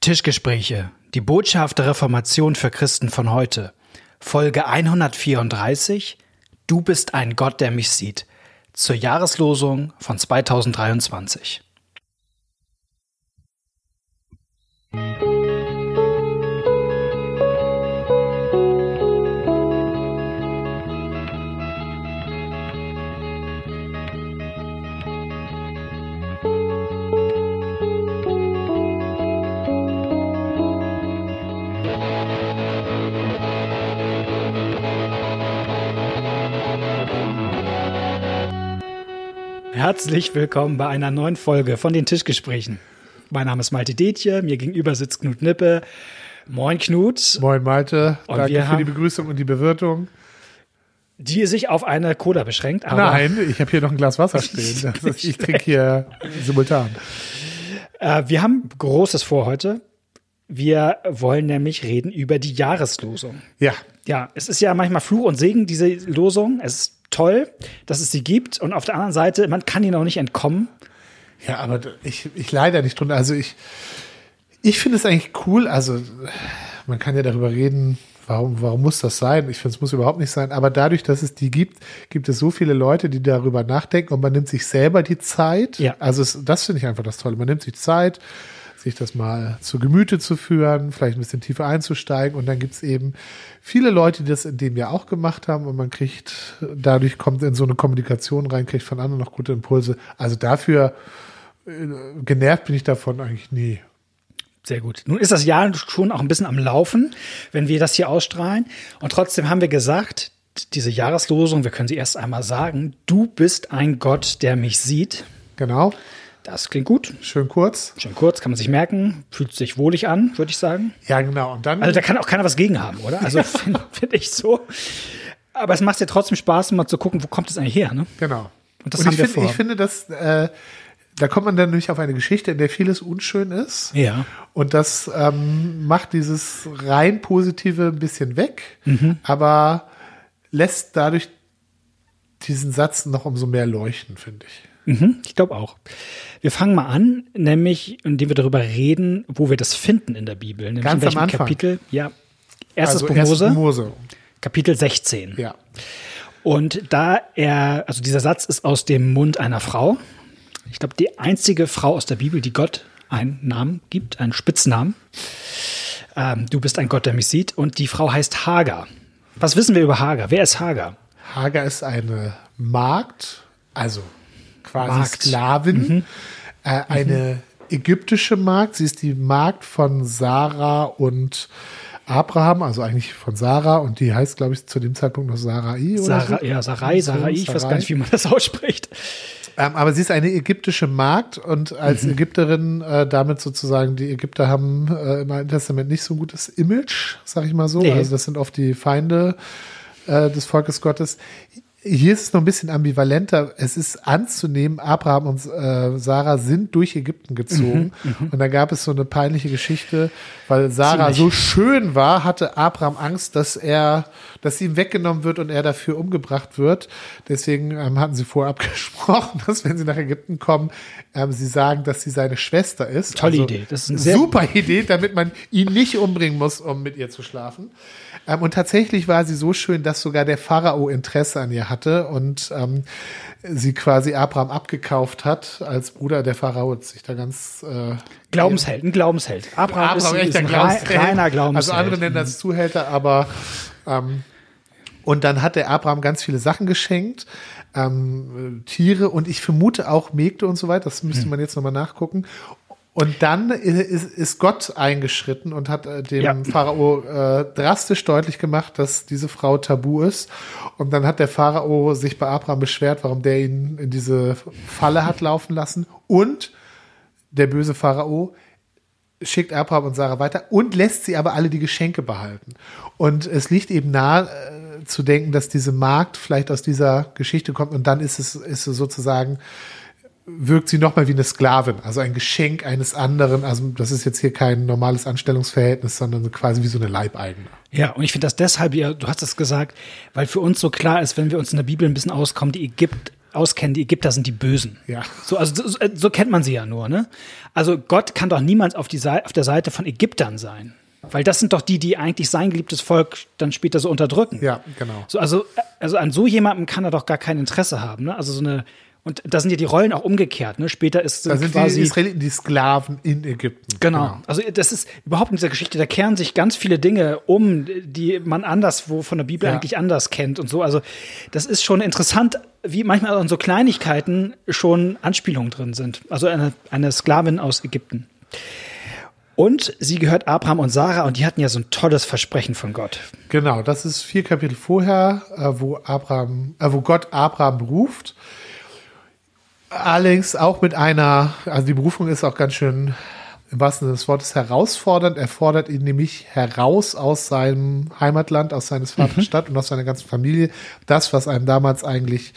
Tischgespräche. Die Botschaft der Reformation für Christen von heute. Folge 134. Du bist ein Gott, der mich sieht. Zur Jahreslosung von 2023. Herzlich willkommen bei einer neuen Folge von den Tischgesprächen. Mein Name ist Malte Detje, mir gegenüber sitzt Knut Nippe. Moin Knut. Moin Malte, Und danke wir für die Begrüßung und die Bewirtung. Die sich auf eine Cola beschränkt, Nein, ich habe hier noch ein Glas Wasser stehen. Ist, ich trinke hier simultan. äh, wir haben Großes vor heute. Wir wollen nämlich reden über die Jahreslosung. Ja, Ja, es ist ja manchmal Fluch und Segen, diese Losung. Es ist toll, dass es sie gibt. Und auf der anderen Seite, man kann ihnen auch nicht entkommen. ja, aber ich, ich leide nicht drunter. Also ich, ich finde es eigentlich cool. Also man kann ja darüber reden, warum, warum muss das sein? Ich finde, es muss überhaupt nicht sein. Aber dadurch, dass es die gibt, gibt es so viele Leute, die darüber nachdenken und man nimmt sich selber die Zeit. Ja. Also es, das finde ich einfach das Tolle. Man nimmt sich Zeit, sich das mal zu Gemüte zu führen, vielleicht ein bisschen tiefer einzusteigen. Und dann gibt es eben viele Leute, die das in dem Jahr auch gemacht haben und man kriegt, dadurch kommt in so eine Kommunikation rein, kriegt von anderen noch gute Impulse. Also dafür äh, genervt bin ich davon eigentlich nie. Sehr gut. Nun ist das Jahr schon auch ein bisschen am Laufen, wenn wir das hier ausstrahlen. Und trotzdem haben wir gesagt, diese Jahreslosung, wir können sie erst einmal sagen, du bist ein Gott, der mich sieht. Genau, Das klingt gut. schön kurz. Schön kurz, kann man sich merken. Fühlt sich wohlig an, würde ich sagen. Ja, genau. Und dann Also da kann auch keiner was gegen haben, oder? Also finde find ich so. Aber es macht ja trotzdem Spaß, mal zu gucken, wo kommt es eigentlich her, ne? Genau. Und das haben ich, wir finde, vor. ich finde, dass äh, da kommt man dann nämlich auf eine Geschichte, in der vieles unschön ist. Ja. Und das ähm, macht dieses rein Positive ein bisschen weg, Mhm. aber lässt dadurch diesen Satz noch umso mehr leuchten, finde ich. Mhm, ich glaube auch. Wir fangen mal an, nämlich indem wir darüber reden, wo wir das finden in der Bibel. Nämlich Ganz in welchem am Anfang. Kapitel? Ja. Erstes also Buch Mose, Mose. Kapitel 16. Ja. Und da er, also dieser Satz ist aus dem Mund einer Frau. Ich glaube, die einzige Frau aus der Bibel, die Gott einen Namen gibt, einen Spitznamen. Ähm, du bist ein Gott, der mich sieht. Und die Frau heißt Hagar. Was wissen wir über Hagar? Wer ist Hagar? Hagar ist eine Magd, also quasi Magd. Sklavin, äh, eine ägyptische Magd. Sie ist die Magd von Sarah und Abraham, also eigentlich von Sarah und die heißt, glaube ich, zu dem Zeitpunkt noch Sarai oder Sarah, so. ja, Sarai, Sarai, ich weiß gar nicht, wie man das ausspricht. Ähm, aber sie ist eine ägyptische Magd und als Mhm. Ägypterin äh, damit sozusagen, die Ägypter haben äh, im Alten Testament nicht so ein gutes Image, sag ich mal so. Nee. Also das sind oft die Feinde äh, des Volkes Gottes. Hier ist es noch ein bisschen ambivalenter. Es ist anzunehmen, Abraham und äh, Sarah sind durch Ägypten gezogen. und da gab es so eine peinliche Geschichte, weil Sarah Ziemlich. so schön war, hatte Abraham Angst, dass er, dass sie ihm weggenommen wird und er dafür umgebracht wird. Deswegen ähm, hatten sie vorher abgesprochen, dass wenn sie nach Ägypten kommen, ähm, sie sagen, dass sie seine Schwester ist. Tolle Idee. Das ist ein sehr- super Idee, damit man ihn nicht umbringen muss, um mit ihr zu schlafen. Ähm, und tatsächlich war sie so schön, dass sogar der Pharao Interesse an ihr hatte und ähm, sie quasi Abraham abgekauft hat als Bruder. Der Pharao sich da ganz äh, Glaubensheld, ein Glaubensheld. Abraham, ist, echt ist ein rei- Glaubensheld. reiner Glaubensheld. Also andere nennen das Zuhälter, aber ähm, und dann hat der Abraham ganz viele Sachen geschenkt, ähm, äh, Tiere und ich vermute auch Mägde und so weiter. Das müsste Hm. man jetzt nochmal nachgucken. Und dann ist, ist Gott eingeschritten und hat äh, dem Ja. Pharao äh, drastisch deutlich gemacht, dass diese Frau tabu ist. Und dann hat der Pharao sich bei Abraham beschwert, warum der ihn in diese Falle hat laufen lassen. Und der böse Pharao schickt Abraham und Sarah weiter und lässt sie aber alle die Geschenke behalten. Und es liegt eben nahe äh, zu denken, dass diese Magd vielleicht aus dieser Geschichte kommt und dann ist es, ist es sozusagen, wirkt sie nochmal wie eine Sklavin, also ein Geschenk eines anderen. Also das ist jetzt hier kein normales Anstellungsverhältnis, sondern quasi wie so eine Leibeigene. Ja, und ich finde das deshalb, ja, du hast es gesagt, weil für uns so klar ist, wenn wir uns in der Bibel ein bisschen auskommen, die Ägypt, auskennen, die Ägypter sind die Bösen. Ja. So, also so, so kennt man sie ja nur, ne? Also Gott kann doch niemals auf, die Seite, auf der Seite von Ägyptern sein. Weil das sind doch die, die eigentlich sein geliebtes Volk dann später so unterdrücken. Ja, genau. So, also, also an so jemandem kann er doch gar kein Interesse haben. Ne? Also so eine, und da sind ja die Rollen auch umgekehrt. Ne? Später ist Da sind quasi die Israeliten die Sklaven in Ägypten. Genau. Also das ist überhaupt in dieser Geschichte, da kehren sich ganz viele Dinge um, die man anderswo von der Bibel Ja. eigentlich anders kennt und so. Also das ist schon interessant, wie manchmal an so Kleinigkeiten schon Anspielungen drin sind. Also eine, eine Sklavin aus Ägypten. Und sie gehört Abraham und Sarah und die hatten ja so ein tolles Versprechen von Gott. Genau, das ist vier Kapitel vorher, äh, wo Abraham, äh, wo Gott Abraham beruft. Allerdings auch mit einer, also die Berufung ist auch ganz schön im wahrsten Sinne des Wortes herausfordernd. Er fordert ihn nämlich heraus aus seinem Heimatland, aus seines Vaters Stadt und aus seiner ganzen Familie. Das, was einem damals eigentlich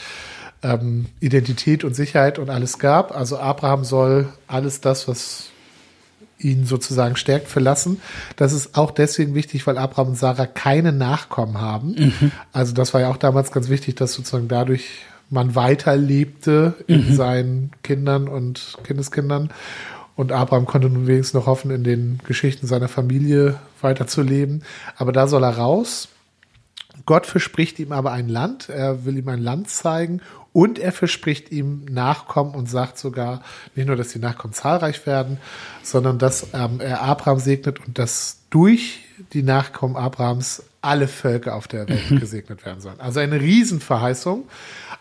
ähm, Identität und Sicherheit und alles gab. Also Abraham soll alles das, was ihn sozusagen stärkt, verlassen. Das ist auch deswegen wichtig, weil Abraham und Sarah keine Nachkommen haben. Also das war ja auch damals ganz wichtig, dass sozusagen dadurch man weiterlebte in seinen Kindern und Kindeskindern. Und Abraham konnte nun wenigstens noch hoffen, in den Geschichten seiner Familie weiterzuleben. Aber da soll er raus. Gott verspricht ihm aber ein Land, er will ihm ein Land zeigen und er verspricht ihm Nachkommen und sagt sogar nicht nur, dass die Nachkommen zahlreich werden, sondern dass ähm, er Abraham segnet und dass durch die Nachkommen Abrahams alle Völker auf der Welt gesegnet werden sollen. Also eine Riesenverheißung,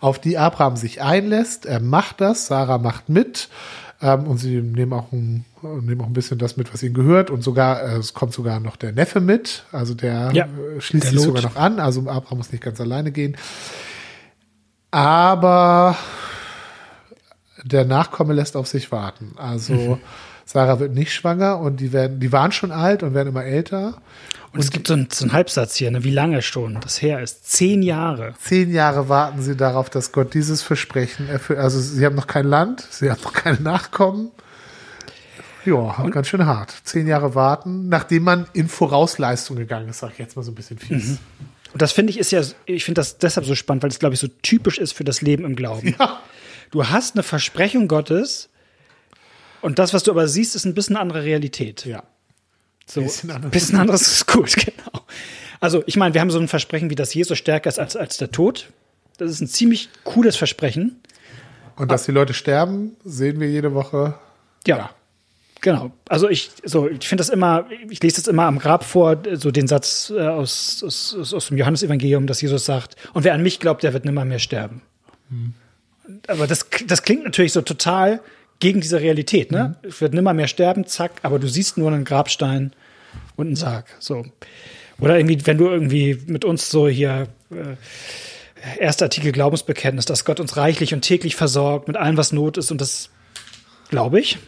auf die Abraham sich einlässt. Er macht das, Sarah macht mit. Ähm, und sie nehmen auch, ein, nehmen auch ein bisschen das mit, was ihnen gehört. Und sogar, äh, es kommt sogar noch der Neffe mit. Also der Ja, äh, schließt der sich sogar noch an. Also Abraham muss nicht ganz alleine gehen. Aber der Nachkomme lässt auf sich warten. Also Sarah wird nicht schwanger und die werden, die waren schon alt und werden immer älter. Und es gibt so einen, so einen Halbsatz hier, ne, wie lange schon das her ist. Zehn Jahre. Zehn Jahre warten sie darauf, dass Gott dieses Versprechen erfüllt. Also sie haben noch kein Land, sie haben noch keine Nachkommen. Ja, ganz schön hart. Zehn Jahre warten, nachdem man in Vorausleistung gegangen ist, sag ich jetzt mal so ein bisschen fies. Und das finde ich ist ja, ich finde das deshalb so spannend, weil es, glaube ich, so typisch ist für das Leben im Glauben. Ja. Du hast eine Versprechung Gottes und das, was du aber siehst, ist ein bisschen andere Realität. Ja. So, Bisschen anders. bisschen anderes ist gut, genau. Also, ich meine, wir haben so ein Versprechen, wie das Jesus stärker ist als, als der Tod. Das ist ein ziemlich cooles Versprechen. Und dass die Leute sterben, sehen wir jede Woche. Ja. Genau. Also ich, so, ich finde das immer, ich lese das immer am Grab vor, so den Satz äh, aus, aus, aus, dem Johannesevangelium, dass Jesus sagt, und wer an mich glaubt, der wird nimmer mehr sterben. Aber das, das klingt natürlich so total gegen diese Realität, ne? Ich werde nimmer mehr sterben, zack, aber du siehst nur einen Grabstein und einen Sarg. So. Oder irgendwie, wenn du irgendwie mit uns so hier äh, erster Artikel Glaubensbekenntnis, dass Gott uns reichlich und täglich versorgt mit allem, was Not ist, und das glaube ich.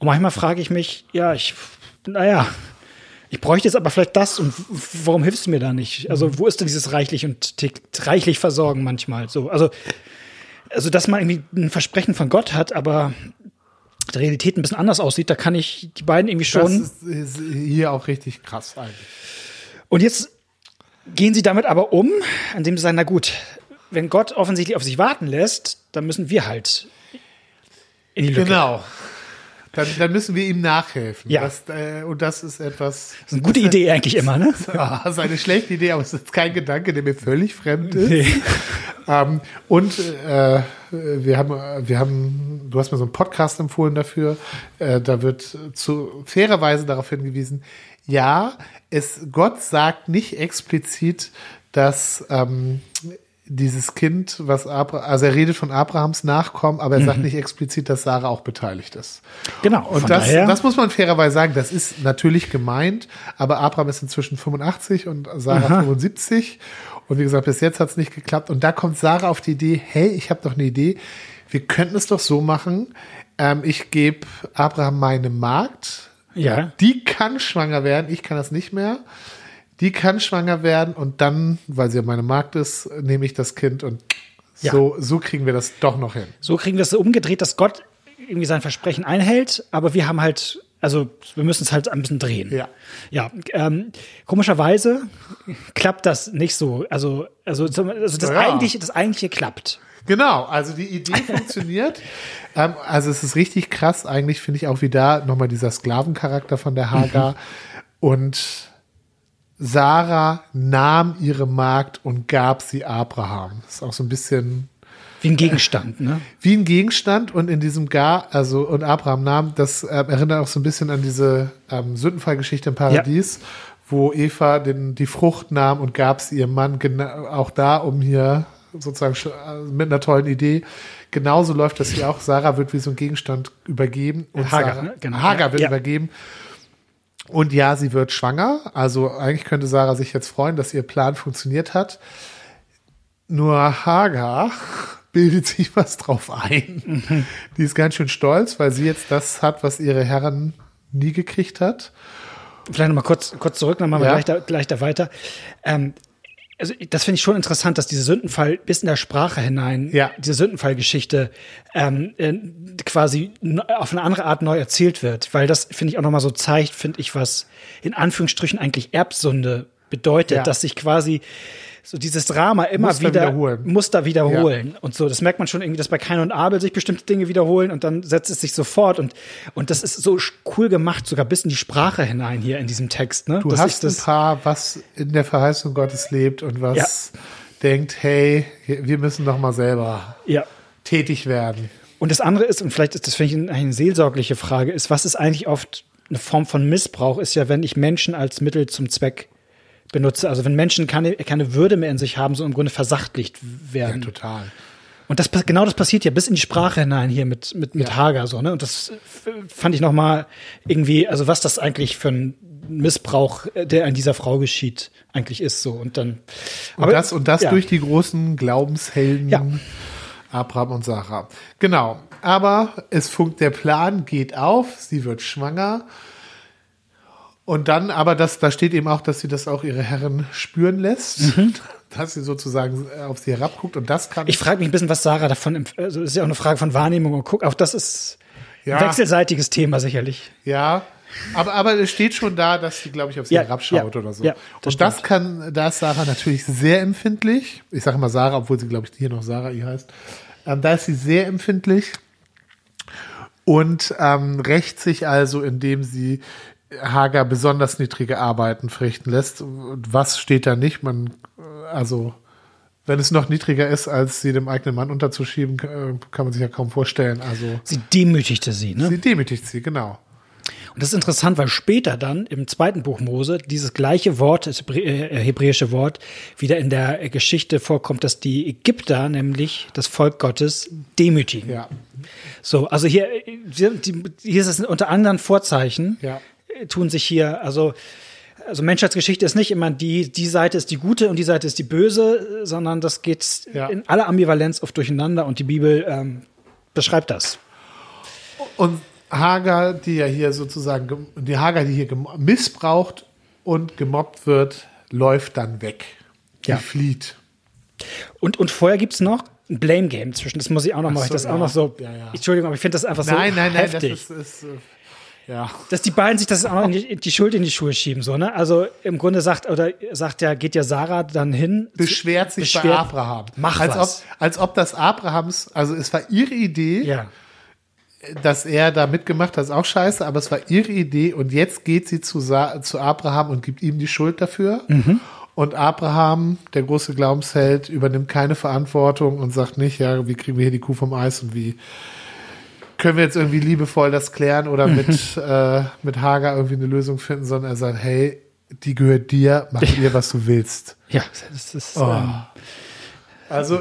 Und manchmal frage ich mich, ja, ich, naja, ich bräuchte jetzt aber vielleicht das und warum hilfst du mir da nicht? Also, wo ist denn dieses reichlich und reichlich versorgen manchmal? So, also, also, dass man irgendwie ein Versprechen von Gott hat, aber die Realität ein bisschen anders aussieht, da kann ich die beiden irgendwie Das schon. ist, ist hier auch richtig krass eigentlich. Und jetzt gehen sie damit aber um, indem sie sagen, na gut, wenn Gott offensichtlich auf sich warten lässt, dann müssen wir halt in die Lücke. Genau. Dann, dann müssen wir ihm nachhelfen. Ja. Das, äh, und das ist etwas. Das ist eine gute Idee eigentlich immer, ne? Ah, das ist eine schlechte Idee, aber es ist kein Gedanke, der mir völlig fremd ist. Nee. Ähm, und äh, wir haben, wir haben, du hast mir so einen Podcast empfohlen dafür. Äh, da wird zu fairerweise darauf hingewiesen, ja, es Gott sagt nicht explizit, dass ähm, dieses Kind, was Abraham, also er redet von Abrahams Nachkommen, aber er sagt nicht explizit, dass Sarah auch beteiligt ist. Genau. Und das, das muss man fairerweise sagen, das ist natürlich gemeint, aber Abraham ist inzwischen 85 und Sarah 75. Und wie gesagt, bis jetzt hat es nicht geklappt. Und da kommt Sarah auf die Idee, hey, ich habe doch eine Idee, wir könnten es doch so machen, ähm, ich gebe Abraham meine Magd, ja, die kann schwanger werden, ich kann das nicht mehr. Die kann schwanger werden und dann, weil sie ja meine Magd ist, nehme ich das Kind und Ja. so, so kriegen wir das doch noch hin. so kriegen wir es so umgedreht, dass Gott irgendwie sein Versprechen einhält, aber wir haben halt Also wir müssen es halt ein bisschen drehen. Ja. Ja. Ähm, komischerweise klappt das nicht so. Also, also, also das, Ja. eigentliche, das eigentliche klappt. Genau, also die Idee funktioniert. Ähm, also es ist richtig krass, eigentlich finde ich auch wie da nochmal dieser Sklavencharakter von der Hagar. Und Sarah nahm ihre Magd und gab sie Abraham. Das ist auch so ein bisschen Wie ein Gegenstand, ne? wie ein Gegenstand und in diesem Gar, also und Abraham nahm, das äh, erinnert auch so ein bisschen an diese ähm, Sündenfallgeschichte im Paradies, wo Eva den, die Frucht nahm und gab sie ihrem Mann, gena- auch da, um hier sozusagen äh, mit einer tollen Idee. Genauso läuft das hier auch. Sarah wird wie so ein Gegenstand übergeben und Hagar, Sarah, ne? Genau. Hagar wird Ja. übergeben. Und ja, sie wird schwanger. Also eigentlich könnte Sarah sich jetzt freuen, dass ihr Plan funktioniert hat. Nur Hagar bildet sich was drauf ein. Die ist ganz schön stolz, weil sie jetzt das hat, was ihre Herren nie gekriegt hat. Vielleicht nochmal kurz, kurz zurück, dann machen wir Ja. gleich, da, gleich da weiter. Ähm, also das finde ich schon interessant, dass diese Sündenfall bis in der Sprache hinein, Ja. diese Sündenfallgeschichte ähm, äh, quasi auf eine andere Art neu erzählt wird, weil das finde ich auch nochmal so zeigt, finde ich, was in Anführungsstrichen eigentlich Erbsünde bedeutet, Ja. dass sich quasi so dieses Drama immer Muster wieder wiederholen. Muster wiederholen und so. Das merkt man schon irgendwie, dass bei Kain und Abel sich bestimmte Dinge wiederholen und dann setzt es sich sofort und und das ist so cool gemacht, sogar bis in die Sprache hinein hier in diesem Text. Ne? Du Dass hast ein Paar, was in der Verheißung Gottes lebt und was denkt, hey, wir müssen doch mal selber ja. tätig werden. Und das andere ist, und vielleicht ist das finde ich eine, eine seelsorgliche Frage, ist, was ist eigentlich oft eine Form von Missbrauch, ist ja, wenn ich Menschen als Mittel zum Zweck benutze. Also wenn Menschen keine, keine Würde mehr in sich haben, so im Grunde versachtlicht werden. Total. Und das genau das passiert ja bis in die Sprache hinein hier mit mit mit Ja. Hager so ne und das f- fand ich noch mal irgendwie also was das eigentlich für ein Missbrauch äh, der an dieser Frau geschieht eigentlich ist so und dann Und das, und das ja. durch die großen Glaubenshelden Ja. Abraham und Sarah. Genau. Aber es funkt, der Plan geht auf, sie wird schwanger. Und dann, aber das, da steht eben auch, dass sie das auch ihre Herren spüren lässt, dass sie sozusagen auf sie herabguckt. Und das kann Mhm. ich frage mich ein bisschen was Sarah davon also ist ja auch eine Frage von Wahrnehmung und guck auch das ist Ja. ein wechselseitiges Thema sicherlich Ja, aber, aber es steht schon da, dass sie, glaube ich, auf sie Ja, herabschaut ja, oder so. ja, das und das kann, da ist Sarah natürlich sehr empfindlich. Ich sage mal Sarah, obwohl sie, glaube ich, hier noch Sarah ihr heißt. Ähm, da ist sie sehr empfindlich und ähm, rächt sich also, indem sie Hagar besonders niedrige Arbeiten verrichten lässt. Und was steht da nicht? Man, äh, also, wenn es noch niedriger ist, als sie dem eigenen Mann unterzuschieben, äh, kann man sich ja kaum vorstellen. Also, sie demütigte sie ne sie demütigt sie, genau. Und das ist interessant, weil später dann im zweiten Buch Mose dieses gleiche Wort, das äh, hebräische Wort, wieder in der Geschichte vorkommt, dass die Ägypter, nämlich das Volk Gottes, demütigen. Ja. So, also hier, äh, hier ist es unter anderen Vorzeichen, Ja. Tun sich hier, also, also Menschheitsgeschichte ist nicht immer die, die Seite ist die gute und die Seite ist die böse, sondern das geht Ja. in aller Ambivalenz oft durcheinander und die Bibel ähm, beschreibt das. Und Hagar, die ja hier sozusagen, die Hagar, die hier missbraucht und gemobbt wird, läuft dann weg. Die Ja. flieht. Und, und vorher gibt's noch ein Blame Game zwischen. Das muss ich auch noch Ach machen. so, ich das ja. auch noch so. Ja. Entschuldigung, aber ich finde das einfach so nein, nein, nein, das heftig. ist, ist äh, ja. dass die beiden sich das auch die, die Schuld in die Schuhe schieben, so, ne? Also im Grunde sagt, oder sagt ja, geht ja Sarah dann hin. beschwert sich bei beschwert- Abraham. Mach als was. Ob, als ob das Abrahams, also es war ihre Idee, Ja. dass er da mitgemacht hat, ist auch scheiße, aber es war ihre Idee und jetzt geht sie zu, Sa zu Abraham und gibt ihm die Schuld dafür. Mhm. Und Abraham, der große Glaubensheld, übernimmt keine Verantwortung und sagt nicht, ja, wie kriegen wir hier die Kuh vom Eis und wie können wir jetzt irgendwie liebevoll das klären oder mit, äh, mit Hagar irgendwie eine Lösung finden, sondern er sagt, hey, die gehört dir, mach mit ihr, was du willst. Ja, das ist Oh. ähm, Also äh,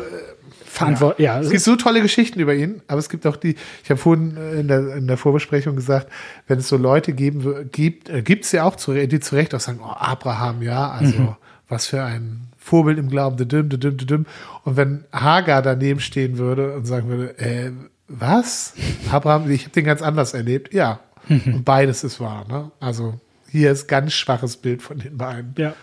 Verantwort. Ja, es es gibt ist, so tolle Geschichten über ihn, aber es gibt auch die, ich habe vorhin äh, in der, in der Vorbesprechung gesagt, wenn es so Leute geben gibt, äh, gibt es ja auch, zu, die zu Recht auch sagen, oh, Abraham, ja, also Mhm. was für ein Vorbild im Glauben, düdüm, düdüm, düdüm. Und wenn Hagar daneben stehen würde und sagen würde, äh, was? Abraham, ich habe den ganz anders erlebt. Ja, Mhm. und beides ist wahr. Ne? Also hier ist ganz schwaches Bild von den beiden. ja.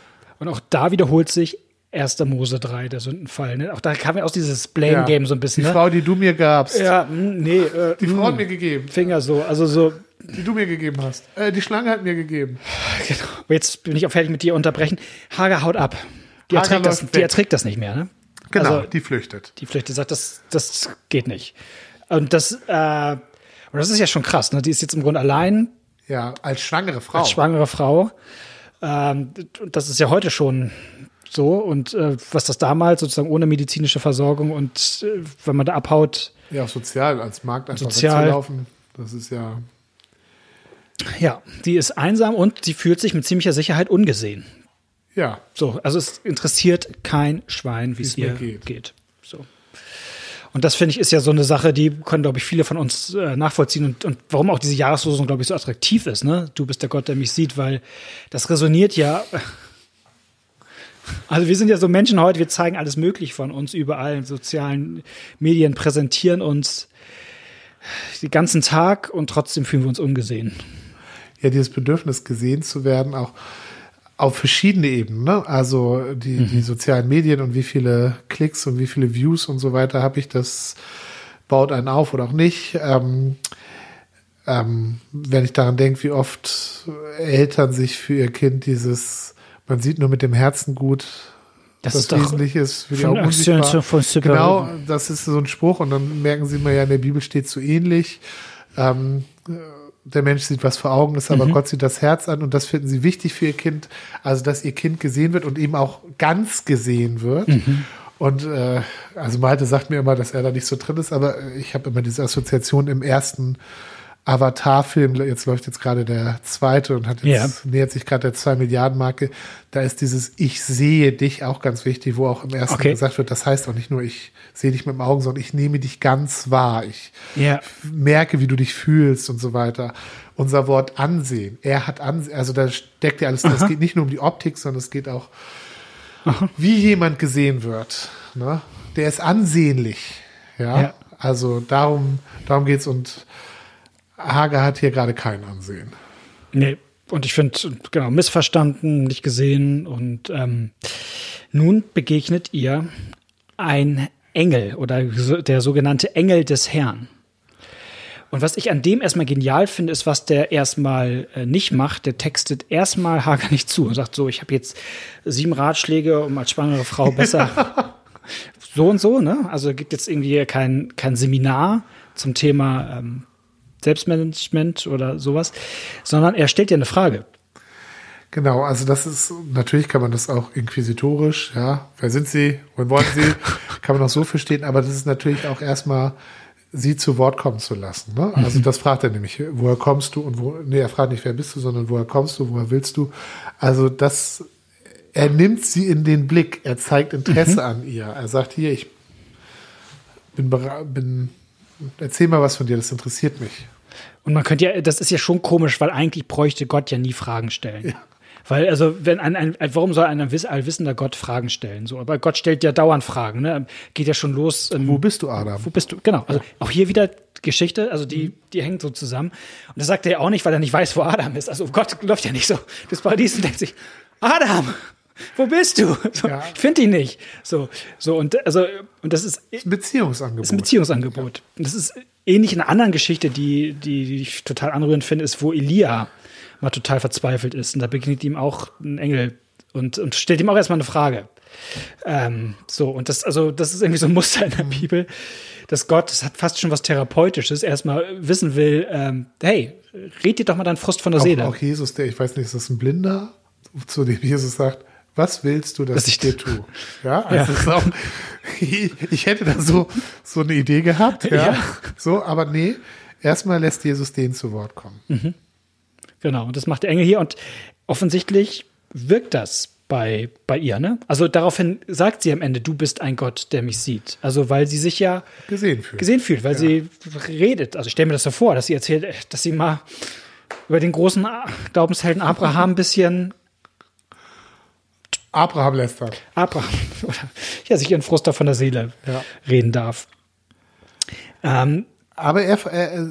Und auch da wiederholt sich 1. Mose 3, der Sündenfall. Ne? Auch da kam ja aus dieses Blame-Game so ein bisschen. Die Ne? Frau, die du mir gabst. Ja, mm, nee. Äh, Die Frau hat mir gegeben. Finger so, also so. Die du mir gegeben hast. Äh, die Schlange hat mir gegeben. Genau. Jetzt bin ich auch fertig mit dir unterbrechen. Hager haut ab. Die, Hagar erträgt das, die erträgt das nicht mehr, ne? Genau, Also- die flüchtet. Die Flüchte sagt, das, das geht nicht. Und das, äh, und das ist ja schon krass, ne? Die ist jetzt im Grunde allein Ja, als schwangere Frau. als schwangere Frau. Ähm, das ist ja heute schon so. Und äh, was das damals sozusagen ohne medizinische Versorgung und äh, wenn man da abhaut, ja, auch sozial, als Markt einfach Sozial. wegzulaufen. Das ist ja. ja, die ist einsam und sie fühlt sich mit ziemlicher Sicherheit ungesehen. Ja, So, also es interessiert kein Schwein, wie es ihr geht. geht. Und das finde ich ist ja so eine Sache, die können, glaube ich, viele von uns äh, nachvollziehen und, und warum auch diese Jahreslosung, glaube ich, so attraktiv ist. Ne? Du bist der Gott, der mich sieht, weil das resoniert ja. Also wir sind ja so Menschen heute, wir zeigen alles Mögliche von uns überall in sozialen Medien, präsentieren uns den ganzen Tag und trotzdem fühlen wir uns ungesehen. ja, dieses Bedürfnis gesehen zu werden, auch auf verschiedene Ebenen. Ne? Also die, die sozialen Medien und wie viele Klicks und wie viele Views und so weiter habe ich, das baut einen auf oder auch nicht. Ähm, ähm, wenn ich daran denke, wie oft Eltern sich für ihr Kind dieses, man sieht nur mit dem Herzen gut, Das was ist wesentlich ist für die von Augen zu- von Super- Genau, das ist so ein Spruch und dann merken sie mal ja, in der Bibel steht so ähnlich. Ähm, äh, der Mensch sieht, was vor Augen ist, aber Mhm. Gott sieht das Herz an und das finden sie wichtig für ihr Kind. Also, dass ihr Kind gesehen wird und eben auch ganz gesehen wird. Mhm. Und äh, also Malte sagt mir immer, dass er da nicht so drin ist, aber äh, ich habe immer diese Assoziation im ersten Avatar-Film, jetzt läuft jetzt gerade der zweite und hat jetzt nähert sich gerade der 2 Milliarden Marke. Da ist dieses Ich sehe dich auch ganz wichtig, wo auch im ersten Okay. gesagt wird, das heißt auch nicht nur ich sehe dich mit dem Augen, sondern ich nehme dich ganz wahr. Ich Ja. merke, wie du dich fühlst und so weiter. Unser Wort Ansehen. Er hat Ansehen, also da steckt ja alles drin. Es geht nicht nur um die Optik, sondern es geht auch, wie jemand gesehen wird. Ne? Der ist ansehnlich. Ja. Ja. Also darum, darum geht's und Hager hat hier gerade kein Ansehen. Nee, und ich finde, genau, missverstanden, nicht gesehen. Und ähm, nun begegnet ihr ein Engel oder der sogenannte Engel des Herrn. Und was ich an dem erstmal genial finde, ist, was der erstmal äh, nicht macht. Der textet erstmal Hager nicht zu und sagt so, ich habe jetzt sieben Ratschläge, um als schwangere Frau besser so und so, ne? Also gibt jetzt irgendwie kein, kein Seminar zum Thema ähm, Selbstmanagement oder sowas, sondern er stellt dir eine Frage. Genau, also das ist, natürlich kann man das auch inquisitorisch, ja. Wer sind Sie? Wohin wollen Sie? kann man auch so verstehen, aber das ist natürlich auch erstmal, sie zu Wort kommen zu lassen. Ne? Also das fragt er nämlich, woher kommst du und wo, nee, er fragt nicht, wer bist du, sondern woher kommst du, woher willst du? Also das, er nimmt sie in den Blick, er zeigt Interesse an ihr. Er sagt hier, ich bin, bin, erzähl mal was von dir, das interessiert mich. Und man könnte ja, das ist ja schon komisch, weil eigentlich bräuchte Gott ja nie Fragen stellen. Weil, also, wenn ein, ein, warum soll ein wiss- allwissender Gott Fragen stellen? So, aber Gott stellt ja dauernd Fragen, ne? Geht ja schon los. ähm, Wo bist du, Adam? Wo bist du? Genau. Also auch hier wieder Geschichte, also die, die hängt so zusammen. Und das sagt er ja auch nicht, weil er nicht weiß, wo Adam ist. Also Gott läuft ja nicht so das Paradies und denkt sich, Adam, wo bist du? So, Ja. Ich finde ihn nicht. So, so und also und das ist Ein Beziehungsangebot. ist ein Beziehungsangebot. Und das ist ähnlich in einer anderen Geschichte, die, die, die ich total anrührend finde, ist, wo Elia mal total verzweifelt ist. Und da begegnet ihm auch ein Engel und, und stellt ihm auch erstmal eine Frage. Ähm, so, und das, also, das ist irgendwie so ein Muster in der Bibel, dass Gott, das hat fast schon was Therapeutisches, erstmal wissen will, ähm, hey, red dir doch mal deinen Frust von der Seele. Auch, auch Jesus, der, ich weiß nicht, ist das ein Blinder, zu dem Jesus sagt, was willst du, dass, Dass ich dir tue? Ja, also Ja. auch, ich, ich hätte da so, so eine Idee gehabt, ja, Ja. so, aber nee, erstmal lässt Jesus den zu Wort kommen. Genau, und das macht der Engel hier und offensichtlich wirkt das bei, bei ihr, ne? Also daraufhin sagt sie am Ende, du bist ein Gott, der mich sieht. Also weil sie sich ja Gesehen fühlt. gesehen fühlt, weil sie redet. Also ich stelle mir das so vor, dass sie erzählt, dass sie mal über den großen Glaubenshelden Abraham ein bisschen Abraham lästert. Abraham ja, sich ihren Frust da von der Seele Ja. reden darf. Ähm, Aber er, er,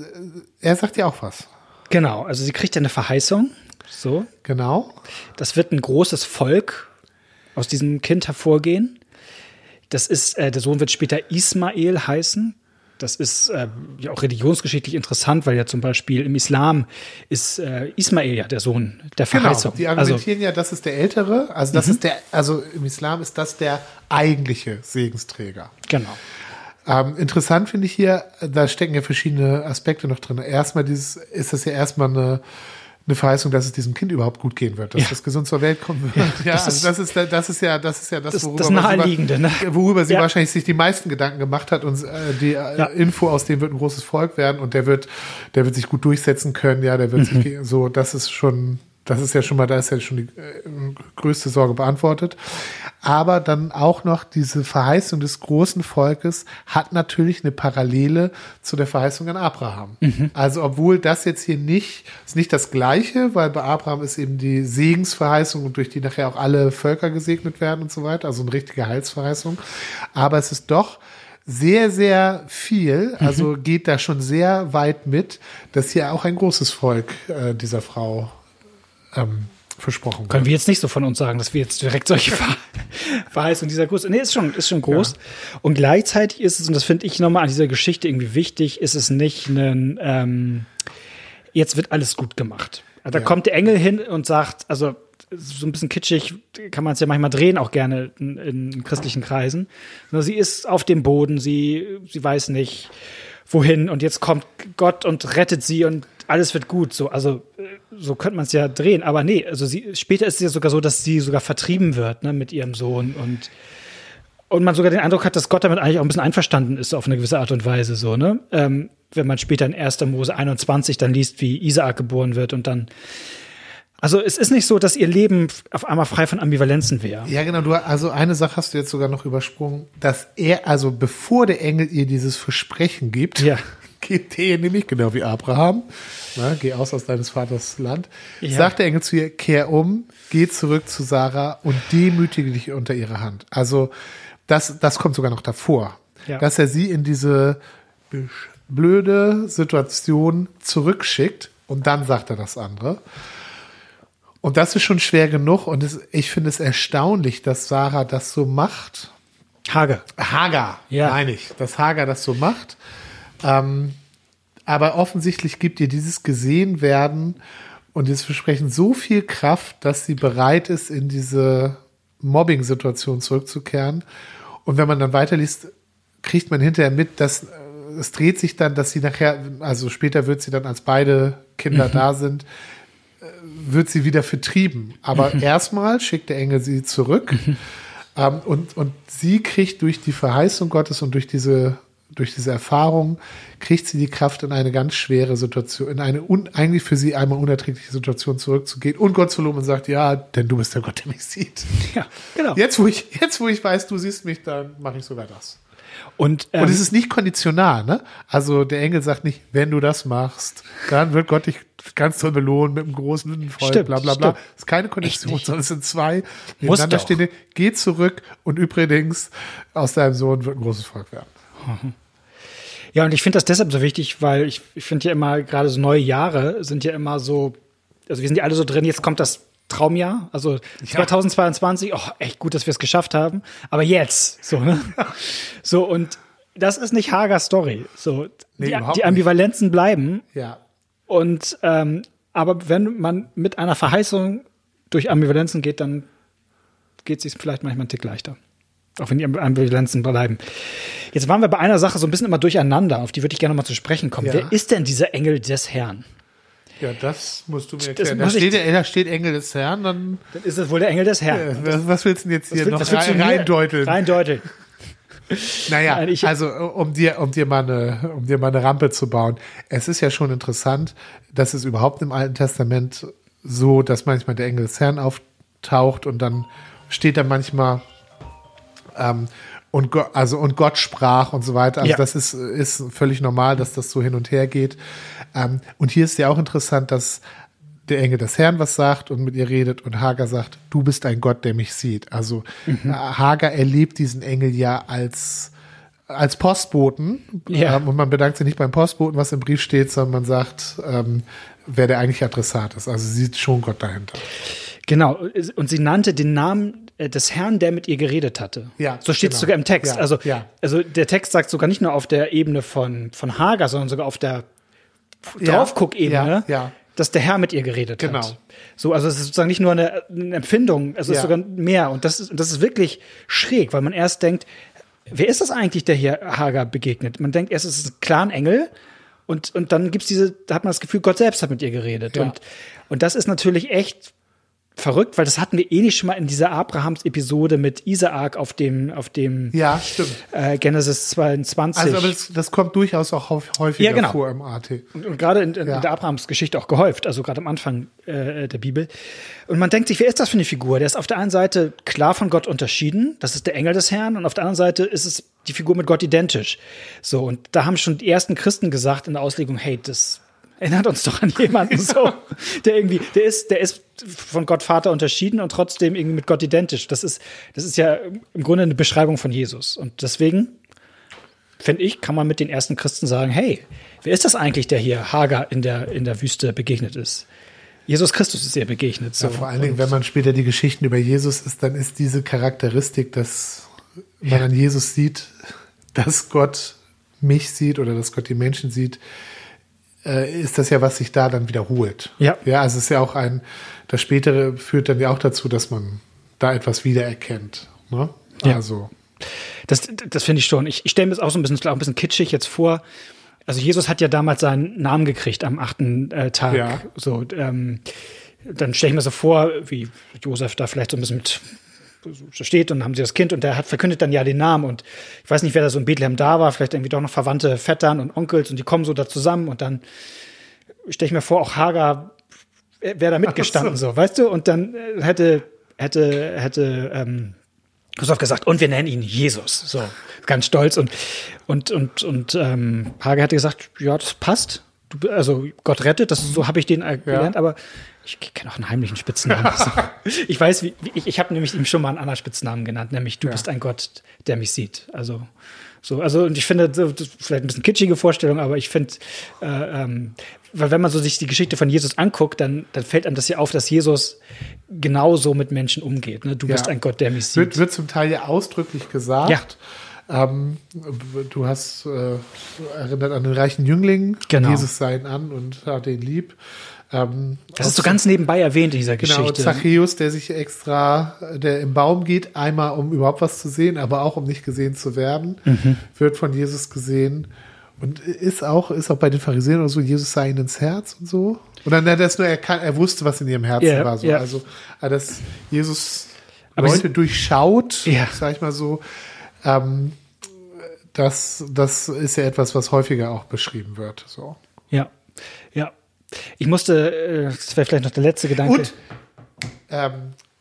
er sagt ja auch was. genau, also sie kriegt ja eine Verheißung. So, Genau. das wird ein großes Volk aus diesem Kind hervorgehen. Das ist, äh, der Sohn wird später Ismael heißen. Das ist äh, ja auch religionsgeschichtlich interessant, weil ja zum Beispiel im Islam ist äh, Ismael ja der Sohn der Verheißung. Genau, die argumentieren also, ja, das ist der Ältere, also das mhm. ist der, also im Islam ist das der eigentliche Segensträger. Genau. Ähm, interessant finde ich hier, da stecken ja verschiedene Aspekte noch drin. Erstmal dieses, ist das ja erstmal eine eine Verheißung, dass es diesem Kind überhaupt gut gehen wird, dass ja. das gesund zur Welt kommen wird. Ja, das, also das, ist, das ist ja, das ist ja das, worüber, das Naheliegende, ne? worüber sie ja. wahrscheinlich sich die meisten Gedanken gemacht hat und äh, die äh, ja. Info aus dem wird ein großes Volk werden und der wird, der wird sich gut durchsetzen können, ja, der wird mhm. sich so, das ist schon, das ist ja schon mal, da ist ja schon die äh, größte Sorge beantwortet. Aber dann auch noch diese Verheißung des großen Volkes hat natürlich eine Parallele zu der Verheißung an Abraham. Mhm. Also obwohl das jetzt hier nicht, ist nicht das Gleiche, weil bei Abraham ist eben die Segensverheißung und durch die nachher auch alle Völker gesegnet werden und so weiter, also eine richtige Heilsverheißung. Aber es ist doch sehr, sehr viel, also mhm. geht da schon sehr weit mit, dass hier auch ein großes Volk äh, dieser Frau ähm, versprochen. Können wir jetzt nicht so von uns sagen, dass wir jetzt direkt solche Ver Verheißungen dieser groß. Nee, ist schon, ist schon groß. Ja. Und gleichzeitig ist es, und das finde ich nochmal an dieser Geschichte irgendwie wichtig, ist es nicht ein, ähm, jetzt wird alles gut gemacht. Da ja. kommt der Engel hin und sagt, also so ein bisschen kitschig kann man es ja manchmal drehen, auch gerne in, in christlichen Kreisen. Sie ist auf dem Boden, sie, sie weiß nicht, wohin und jetzt kommt Gott und rettet sie und alles wird gut. So, also äh, so könnte man es ja drehen. Aber nee, also sie, später ist es ja sogar so, dass sie sogar vertrieben wird ne, mit ihrem Sohn und und man sogar den Eindruck hat, dass Gott damit eigentlich auch ein bisschen einverstanden ist auf eine gewisse Art und Weise so, ne? Ähm, wenn man später in 1. Mose 21 dann liest, wie Isaak geboren wird und dann also es ist nicht so, dass ihr Leben auf einmal frei von Ambivalenzen wäre. Ja, genau. Du, also eine Sache hast du jetzt sogar noch übersprungen, dass er, also bevor der Engel ihr dieses Versprechen gibt, ja geht der nämlich, genau wie Abraham, na, geh aus aus deines Vaters Land, ja. sagt der Engel zu ihr, kehr um, geh zurück zu Sarah und demütige dich unter ihre Hand. Also das, das kommt sogar noch davor, ja. dass er sie in diese blöde Situation zurückschickt und dann sagt er das andere. Und das ist schon schwer genug und es, ich finde es erstaunlich, dass Sarah das so macht. Hager. Hager, ja. meine ich, dass Hager das so macht. Ähm, aber offensichtlich gibt ihr dieses gesehen werden und dieses Versprechen so viel Kraft, dass sie bereit ist, in diese Mobbing-Situation zurückzukehren. Und wenn man dann weiterliest, kriegt man hinterher mit, dass äh, es dreht sich dann, dass sie nachher, also später wird sie dann, als beide Kinder mhm. da sind, äh, wird sie wieder vertrieben. Aber mhm. erstmal schickt der Engel sie zurück. Mhm. Ähm, und, und sie kriegt durch die Verheißung Gottes und durch diese durch diese Erfahrung kriegt sie die Kraft, in eine ganz schwere Situation, in eine un, eigentlich für sie einmal unerträgliche Situation zurückzugehen und Gott zu loben und sagt, ja, denn du bist der Gott, der mich sieht. Ja, genau. Jetzt, wo ich, jetzt, wo ich weiß, du siehst mich, dann mache ich sogar das. Und, ähm, und es ist nicht konditional, ne? Also der Engel sagt nicht, wenn du das machst, dann wird Gott dich ganz toll belohnen mit einem großen Freund, stimmt, bla bla bla. Stimmt. Das ist keine Kondition, sondern es sind zwei nebeneinander stehende. Geh zurück und übrigens, aus deinem Sohn wird ein großes Volk werden. Ja, und ich finde das deshalb so wichtig, weil ich, ich finde ja immer, gerade so neue Jahre sind ja immer so, also wir sind ja alle so drin, jetzt kommt das Traumjahr, also ja. 2022, oh, echt gut, dass wir es geschafft haben, aber jetzt, so, ne? so, und das ist nicht Hager Story, so, nee, die, die Ambivalenzen bleiben. Ja. Und, ähm, aber wenn man mit einer Verheißung durch Ambivalenzen geht, dann geht es sich vielleicht manchmal einen Tick leichter. Auch wenn die Ambulanzen bleiben. Jetzt waren wir bei einer Sache so ein bisschen immer durcheinander, auf die würde ich gerne mal zu sprechen kommen. Ja. Wer ist denn dieser Engel des Herrn? Ja, das musst du mir erklären. Da steht, da steht, Engel des Herrn, dann. Dann ist es wohl der Engel des Herrn. Ja, was, was, willst du denn jetzt hier will, noch rein, reindeuteln? Reindeuteln. Naja, also um dir, um dir mal eine, um dir mal eine Rampe zu bauen. Es ist ja schon interessant, dass es überhaupt im Alten Testament so, dass manchmal der Engel des Herrn auftaucht und dann steht da manchmal ähm, und, also, und Gott sprach und so weiter. Also ja. das ist, ist völlig normal, dass das so hin und her geht. Ähm, und hier ist ja auch interessant, dass der Engel des Herrn was sagt und mit ihr redet und Hagar sagt, du bist ein Gott, der mich sieht. Also mhm. Hagar erlebt diesen Engel ja als als Postboten ja. ähm, und man bedankt sich nicht beim Postboten, was im Brief steht, sondern man sagt, ähm, wer der eigentliche Adressat ist. Also sie sieht schon Gott dahinter. Genau, und sie nannte den Namen äh, des Herrn, der mit ihr geredet hatte. Ja, so steht es genau. sogar im Text. Ja, also, ja. also der Text sagt sogar nicht nur auf der Ebene von, von Hagar, sondern sogar auf der Ja, Draufguckebene, ja, dass der Herr mit ihr geredet Genau. hat. So, also es ist sozusagen nicht nur eine, eine Empfindung, es ist sogar mehr. Und das ist, das ist wirklich schräg, weil man erst denkt, wer ist das eigentlich, der hier Hagar begegnet? Man denkt erst, es ist ein Clan-Engel. Und, und dann gibt's diese, da hat man das Gefühl, Gott selbst hat mit ihr geredet. Und, und das ist natürlich echt verrückt, weil das hatten wir eh nicht schon mal in dieser Abrahams-Episode mit Isaak auf dem, auf dem Ja, stimmt. äh, Genesis 22. Also, aber das, das kommt durchaus auch häuf- häufiger Ja, genau. vor im AT. und, und gerade in, in Ja. der Abrahams-Geschichte auch gehäuft, also gerade am Anfang äh, der Bibel. Und man denkt sich, wer ist das für eine Figur? Der ist auf der einen Seite klar von Gott unterschieden, das ist der Engel des Herrn, und auf der anderen Seite ist es die Figur mit Gott identisch. So, und da haben schon die ersten Christen gesagt in der Auslegung, hey, das erinnert uns doch an jemanden so, der irgendwie, der ist, der ist von Gott Vater unterschieden und trotzdem irgendwie mit Gott identisch. Das ist, das ist ja im Grunde eine Beschreibung von Jesus. Und deswegen finde ich, kann man mit den ersten Christen sagen, hey, wer ist das eigentlich, der hier Hagar in der, in der Wüste begegnet ist? Jesus Christus ist ihr begegnet. So. Ja, vor allen Dingen, wenn man später die Geschichten über Jesus ist, dann ist diese Charakteristik, dass man an Jesus sieht, dass Gott mich sieht oder dass Gott die Menschen sieht, äh, ist das ja, was sich da dann wiederholt. Ja. Ja, also es ist ja auch ein, das Spätere führt dann ja auch dazu, dass man da etwas wiedererkennt. Ne? Ja. Also, Das, das finde ich schon. Ich, ich stelle mir das auch so ein bisschen, auch ein bisschen kitschig jetzt vor. Also Jesus hat ja damals seinen Namen gekriegt am achten äh, Tag. Ja. So, ähm, dann stelle ich mir so vor, wie Josef da vielleicht so ein bisschen mit steht und haben sie das Kind und der hat verkündet dann ja den Namen und ich weiß nicht, wer da so in Bethlehem da war, vielleicht irgendwie doch noch Verwandte, Vettern und Onkels und die kommen so da zusammen und dann stelle ich mir vor, auch Hagar wäre da mitgestanden, so. so. weißt du, und dann äh, hätte, hätte, hätte, ähm, Christoph gesagt, und wir nennen ihn Jesus. So, ganz stolz. Und, und, und, und ähm, Hage hatte gesagt, ja, das passt. Du, also Gott rettet, das, so habe ich den äh, gelernt, aber ich kenne auch einen heimlichen Spitznamen. Ich weiß, wie, ich, ich habe nämlich ihm schon mal einen anderen Spitznamen genannt, nämlich du bist ein Gott, der mich sieht. Also so, also und ich finde, so, das ist vielleicht ein bisschen kitschige Vorstellung, aber ich finde, äh, ähm, weil wenn man so sich die Geschichte von Jesus anguckt, dann, dann fällt einem das ja auf, dass Jesus genauso mit Menschen umgeht. Ne? Du Ja. bist ein Gott, der mich sieht. wird, wird zum Teil ja ausdrücklich gesagt. Ähm, du hast äh, erinnert an den reichen Jüngling. Genau. Jesus sah ihn an und hatte ihn lieb. Ähm, Das ist so ganz nebenbei erwähnt in dieser Genau, Geschichte. Zachäus, der sich extra, der im Baum geht, einmal um überhaupt was zu sehen, aber auch um nicht gesehen zu werden, Mhm. wird von Jesus gesehen und ist auch, ist auch bei den Pharisäern oder so, Jesus sah ihn ins Herz und so. Oder na, das nur, er, kann, er wusste, was in ihrem Herzen Ja, war. So. ja. Also, äh, dass Jesus Aber Leute durchschaut, Ja. sag ich mal so, ähm, das, das ist ja etwas, was häufiger auch beschrieben wird. So. Ja, ja. Ich musste, äh, das wäre vielleicht noch der letzte Gedanke. Und ähm,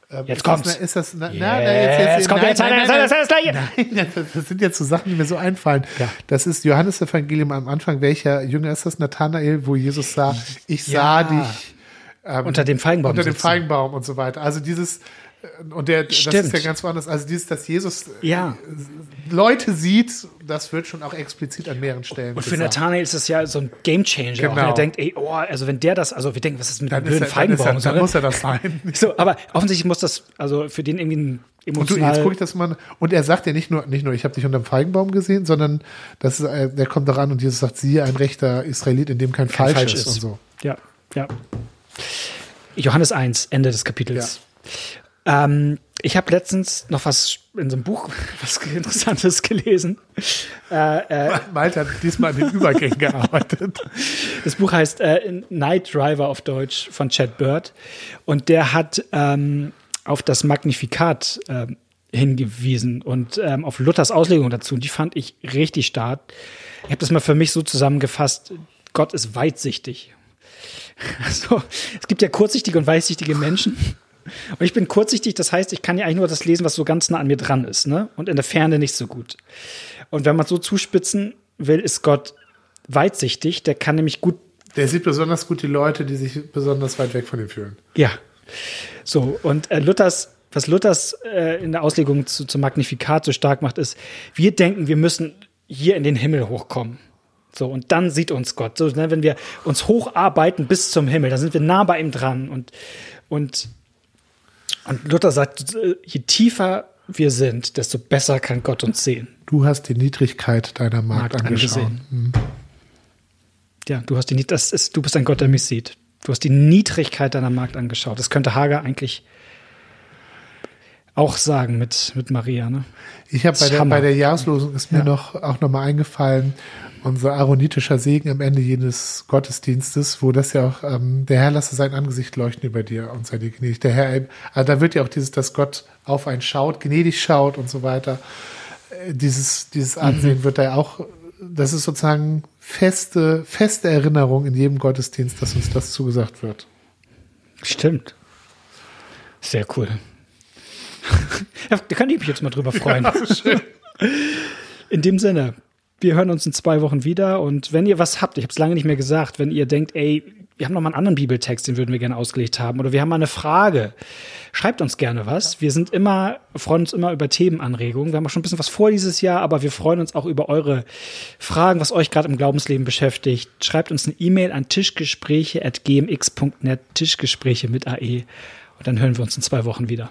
ähm, Jetzt kommt's. Das, ist das, na, Yes, na, na, jetzt, jetzt, kommt nein, jetzt, nein, nein, nein, nein, nein, das ist das Gleiche. Nein, das, das sind jetzt so Sachen, die mir so einfallen. Ja. Das ist Johannes Evangelium am Anfang. Welcher Jünger ist das? Nathanael, wo Jesus sah, ich sah Ja. dich ähm, Unter dem Feigenbaum unter dem sitzen. Feigenbaum und so weiter. Also dieses und der, das ist ja ganz woanders. Also dieses, dass Jesus äh, Ja. Leute sieht, das wird schon auch explizit an mehreren Stellen Und für. Nathanael ist das ja so ein Gamechanger. Auch, Genau. wenn er denkt, ey, oh, also wenn der das, also wir denken, was ist mit dem ist blöden er, dann, ist Feigenbaum? er, dann ne? muss er das sein. so, aber offensichtlich muss das, also für den irgendwie ein Und du, emotional. jetzt gucke ich das mal. Und er sagt ja nicht nur, nicht nur, ich habe dich unterm Feigenbaum gesehen, sondern das ist, äh, der kommt daran und Jesus sagt, siehe, ein rechter Israelit, in dem kein, kein Falsch, ist, und so. Ja, ja. Johannes 1, Ende des Kapitels. Ähm, ich habe letztens noch was in so einem Buch, was Interessantes gelesen. Malte hat diesmal den Übergängen gearbeitet. Das Buch heißt äh, Night Driver auf Deutsch von Chad Bird. Und der hat ähm, auf das Magnifikat ähm, hingewiesen und ähm, auf Luthers Auslegung dazu. Und die fand ich richtig stark. Ich habe das mal für mich so zusammengefasst. Gott ist weitsichtig. Also, es gibt ja kurzsichtige und weitsichtige Menschen. Und ich bin kurzsichtig, das heißt, ich kann ja eigentlich nur das lesen, was so ganz nah an mir dran ist, ne? Und in der Ferne nicht so gut. Und wenn man so zuspitzen will, ist Gott weitsichtig. Der kann nämlich gut Der sieht besonders gut die Leute, die sich besonders weit weg von ihm fühlen. Ja. So, und äh, Luthers, was Luthers äh, in der Auslegung zu, zum Magnifikat so stark macht, ist, wir denken, wir müssen hier in den Himmel hochkommen. So, und dann sieht uns Gott. So, ne, wenn wir uns hocharbeiten bis zum Himmel, dann sind wir nah bei ihm dran. Und, und Und Luther sagt, äh, je tiefer wir sind, desto besser kann Gott uns sehen. Du hast die Niedrigkeit deiner Magd, angesehen. Mhm. Ja, du hast die, das ist, du bist ein Gott, der mich sieht. Du hast die Niedrigkeit deiner Magd angeschaut. Das könnte Hagar eigentlich auch sagen mit, mit Maria, ne? Ich habe bei der, bei der Jahreslosung ist mir Ja. noch auch nochmal eingefallen, unser aaronitischer Segen am Ende jedes Gottesdienstes, wo das ja auch, ähm, der Herr lasse sein Angesicht leuchten über dir und sei dir gnädig. Der Herr, also da wird ja auch dieses, dass Gott auf einen schaut, gnädig schaut und so weiter. Äh, Dieses, dieses Ansehen wird da ja auch, das ist sozusagen feste, feste Erinnerung in jedem Gottesdienst, dass uns das zugesagt wird. Stimmt. Sehr cool. ja, da kann ich mich jetzt mal drüber freuen. In dem Sinne, wir hören uns in zwei Wochen wieder und wenn ihr was habt, ich habe es lange nicht mehr gesagt, wenn ihr denkt, ey, wir haben noch mal einen anderen Bibeltext, den würden wir gerne ausgelegt haben oder wir haben mal eine Frage, schreibt uns gerne was. Wir sind immer, freuen uns immer über Themenanregungen. Wir haben auch schon ein bisschen was vor dieses Jahr, aber wir freuen uns auch über eure Fragen, was euch gerade im Glaubensleben beschäftigt. Schreibt uns eine E-Mail an tischgespräche.gmx.net, Tischgespräche mit AE und dann hören wir uns in zwei Wochen wieder.